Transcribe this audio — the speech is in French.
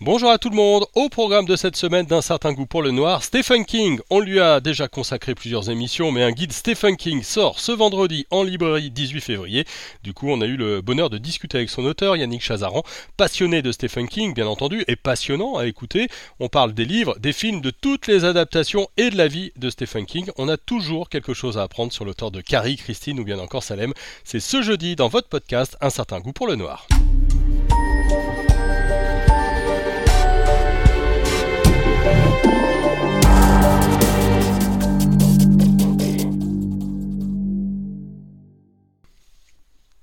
Bonjour à tout le monde. Au programme de cette semaine d'un certain goût pour le noir, Stephen King. On lui a déjà consacré plusieurs émissions, mais un guide Stephen King sort ce vendredi en librairie 18 février. Du coup, on a eu le bonheur de discuter avec son auteur, Yannick Chazaran, passionné de Stephen King, bien entendu, et passionnant à écouter. On parle des livres, des films, de toutes les adaptations et de la vie de Stephen King. On a toujours quelque chose à apprendre sur l'auteur de Carrie, Christine ou bien encore Salem. C'est ce jeudi dans votre podcast Un certain goût pour le noir.